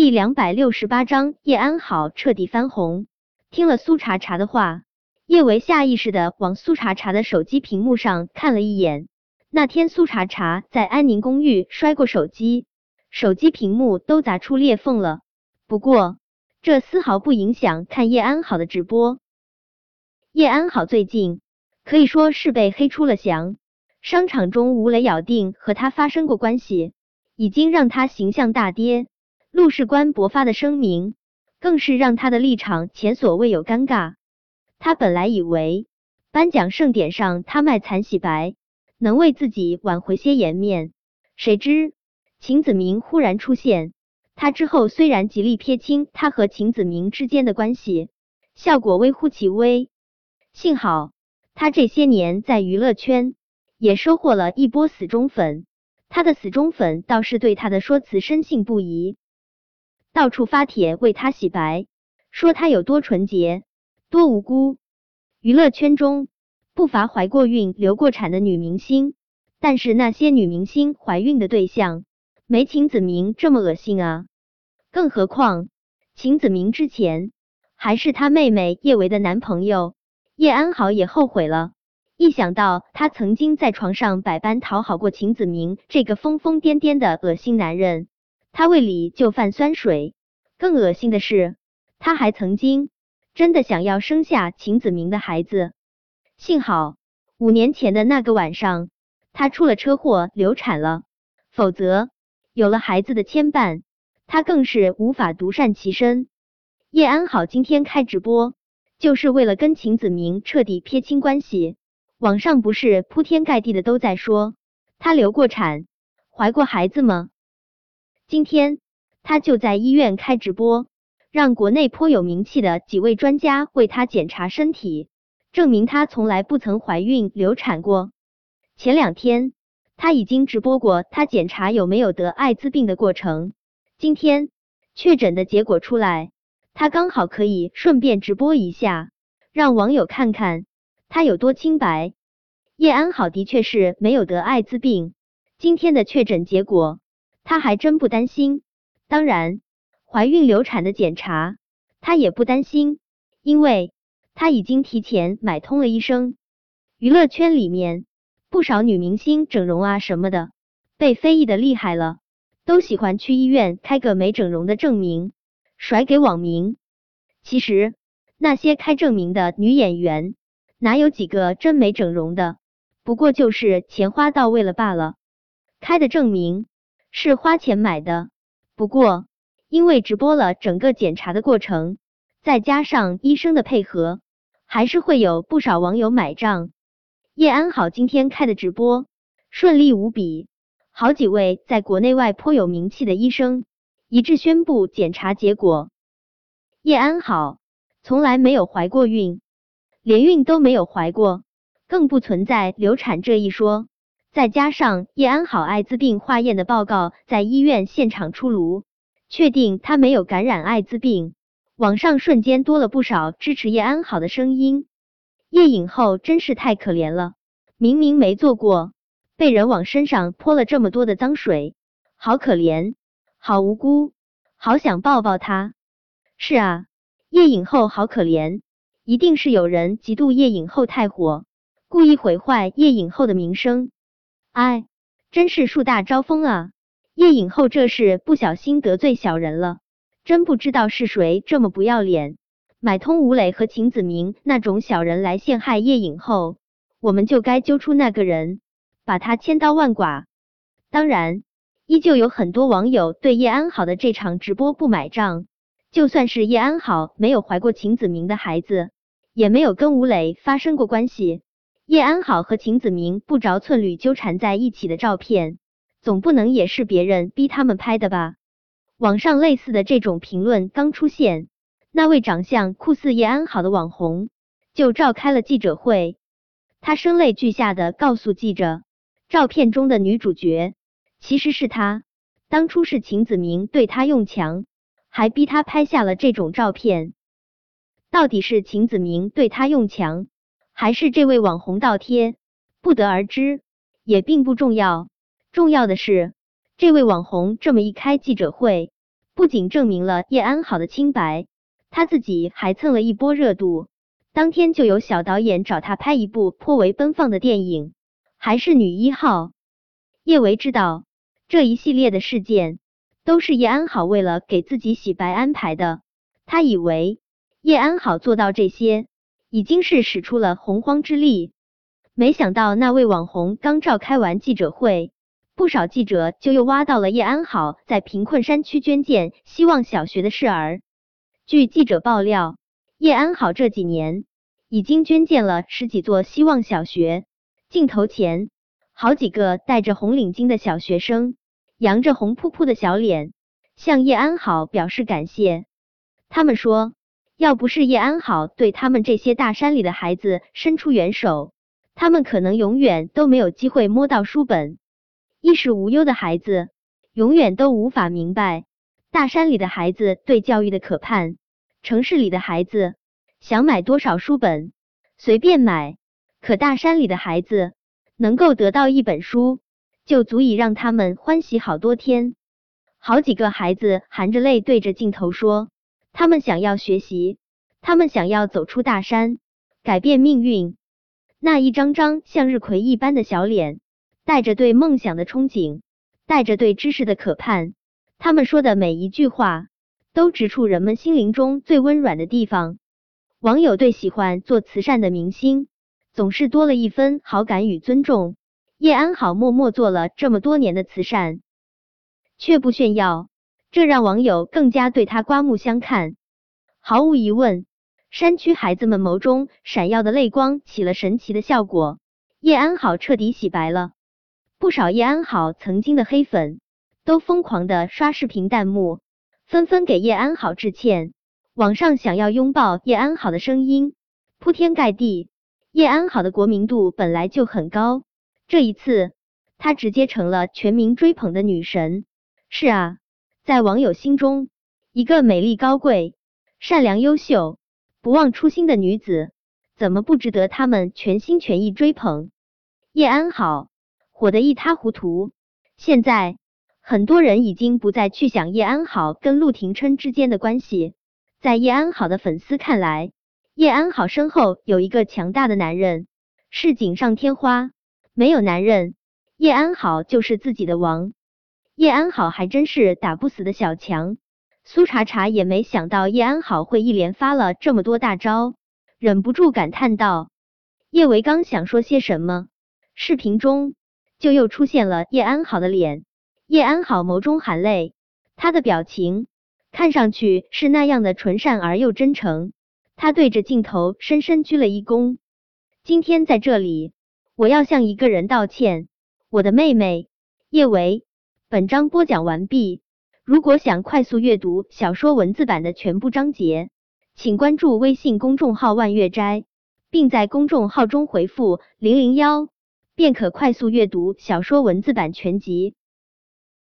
第两百六十八章，叶安好彻底翻红。听了苏茶茶的话，叶维下意识的往苏茶茶的手机屏幕上看了一眼。那天苏茶茶在安宁公寓摔过手机，手机屏幕都砸出裂缝了。不过这丝毫不影响看叶安好的直播。叶安好最近可以说是被黑出了翔，商场中吴磊咬定和他发生过关系，已经让他形象大跌。陆世官勃发的声明，更是让他的立场前所未有尴尬。他本来以为颁奖盛典上他卖惨洗白，能为自己挽回些颜面，谁知秦子明忽然出现。他之后虽然极力撇清他和秦子明之间的关系，效果微乎其微。幸好他这些年在娱乐圈也收获了一波死忠粉，他的死忠粉倒是对他的说辞深信不疑。到处发帖为他洗白，说他有多纯洁、多无辜。娱乐圈中不乏怀过孕、流过产的女明星，但是那些女明星怀孕的对象没秦子明这么恶心啊！更何况秦子明之前还是他妹妹叶维的男朋友，叶安好也后悔了。一想到他曾经在床上百般讨好过秦子明这个疯疯癫癫的恶心男人。他胃里就泛酸水，更恶心的是，他还曾经真的想要生下秦子明的孩子。幸好五年前的那个晚上，他出了车祸流产了，否则有了孩子的牵绊，他更是无法独善其身。叶安好今天开直播，就是为了跟秦子明彻底撇清关系。网上不是铺天盖地的都在说他流过产、怀过孩子吗？今天他就在医院开直播，让国内颇有名气的几位专家为他检查身体，证明他从来不曾怀孕流产过。前两天他已经直播过他检查有没有得艾滋病的过程，今天确诊的结果出来，他刚好可以顺便直播一下，让网友看看他有多清白。叶安好的确是没有得艾滋病，今天的确诊结果。他还真不担心，当然，怀孕流产的检查他也不担心，因为他已经提前买通了医生。娱乐圈里面不少女明星整容啊什么的，被非议的厉害了，都喜欢去医院开个没整容的证明，甩给网民。其实那些开证明的女演员，哪有几个真没整容的？不过就是钱花到位了罢了，开的证明。是花钱买的，不过因为直播了整个检查的过程，再加上医生的配合，还是会有不少网友买账。叶安好今天开的直播顺利无比，好几位在国内外颇有名气的医生一致宣布检查结果。叶安好从来没有怀过孕，连孕都没有怀过，更不存在流产这一说。再加上叶安好艾滋病化验的报告在医院现场出炉，确定他没有感染艾滋病，网上瞬间多了不少支持叶安好的声音。叶影后真是太可怜了，明明没做过，被人往身上泼了这么多的脏水，好可怜，好无辜，好想抱抱她。是啊，叶影后好可怜，一定是有人嫉妒叶影后太火，故意毁坏叶影后的名声。哎，真是树大招风啊！叶影后这是不小心得罪小人了，真不知道是谁这么不要脸，买通吴磊和秦子明那种小人来陷害叶影后，我们就该揪出那个人，把他千刀万剐。当然，依旧有很多网友对叶安好的这场直播不买账，就算是叶安好没有怀过秦子明的孩子，也没有跟吴磊发生过关系。叶安好和秦子明不着寸缕纠缠在一起的照片，总不能也是别人逼他们拍的吧？网上类似的这种评论刚出现，那位长相酷似叶安好的网红就召开了记者会，他声泪俱下的告诉记者，照片中的女主角其实是他，当初是秦子明对他用强，还逼他拍下了这种照片。到底是秦子明对他用强？还是这位网红倒贴，不得而知，也并不重要。重要的是，这位网红这么一开记者会，不仅证明了叶安好的清白，他自己还蹭了一波热度。当天就有小导演找他拍一部颇为奔放的电影，还是女一号。叶维知道这一系列的事件都是叶安好为了给自己洗白安排的，他以为叶安好做到这些已经是使出了洪荒之力。没想到那位网红刚召开完记者会，不少记者就又挖到了叶安好在贫困山区捐建希望小学的事儿。据记者爆料，叶安好这几年已经捐建了十几座希望小学。镜头前，好几个戴着红领巾的小学生，扬着红扑扑的小脸，向叶安好表示感谢。他们说，要不是叶安好对他们这些大山里的孩子伸出援手，他们可能永远都没有机会摸到书本。衣食无忧的孩子，永远都无法明白大山里的孩子对教育的渴盼。城市里的孩子想买多少书本随便买，可大山里的孩子能够得到一本书，就足以让他们欢喜好多天。好几个孩子含着泪对着镜头说：“他们想要学习，他们想要走出大山，改变命运。”那一张张向日葵一般的小脸，带着对梦想的憧憬，带着对知识的渴盼。他们说的每一句话，都直触人们心灵中最温软的地方。网友对喜欢做慈善的明星，总是多了一分好感与尊重。叶安好默默做了这么多年的慈善，却不炫耀，这让网友更加对他刮目相看。毫无疑问。山区孩子们眸中闪耀的泪光起了神奇的效果，叶安好彻底洗白了。不少叶安好曾经的黑粉都疯狂的刷视频弹幕，纷纷给叶安好致歉。网上想要拥抱叶安好的声音铺天盖地。叶安好的国民度本来就很高，这一次她直接成了全民追捧的女神。是啊，在网友心中，一个美丽高贵、善良优秀。不忘初心的女子，怎么不值得他们全心全意追捧？叶安好火得一塌糊涂，现在很多人已经不再去想叶安好跟陆廷琛之间的关系。在叶安好的粉丝看来，叶安好身后有一个强大的男人，是锦上添花。没有男人，叶安好就是自己的王。叶安好还真是打不死的小强。苏茶茶也没想到叶安好会一连发了这么多大招，忍不住感叹道。叶维刚想说些什么，视频中就又出现了叶安好的脸。叶安好眸中含泪，他的表情看上去是那样的纯善而又真诚。他对着镜头深深鞠了一躬。今天在这里，我要向一个人道歉，我的妹妹叶维。本章播讲完毕。如果想快速阅读小说文字版的全部章节，请关注微信公众号万月斋，并在公众号中回复零零幺，便可快速阅读小说文字版全集。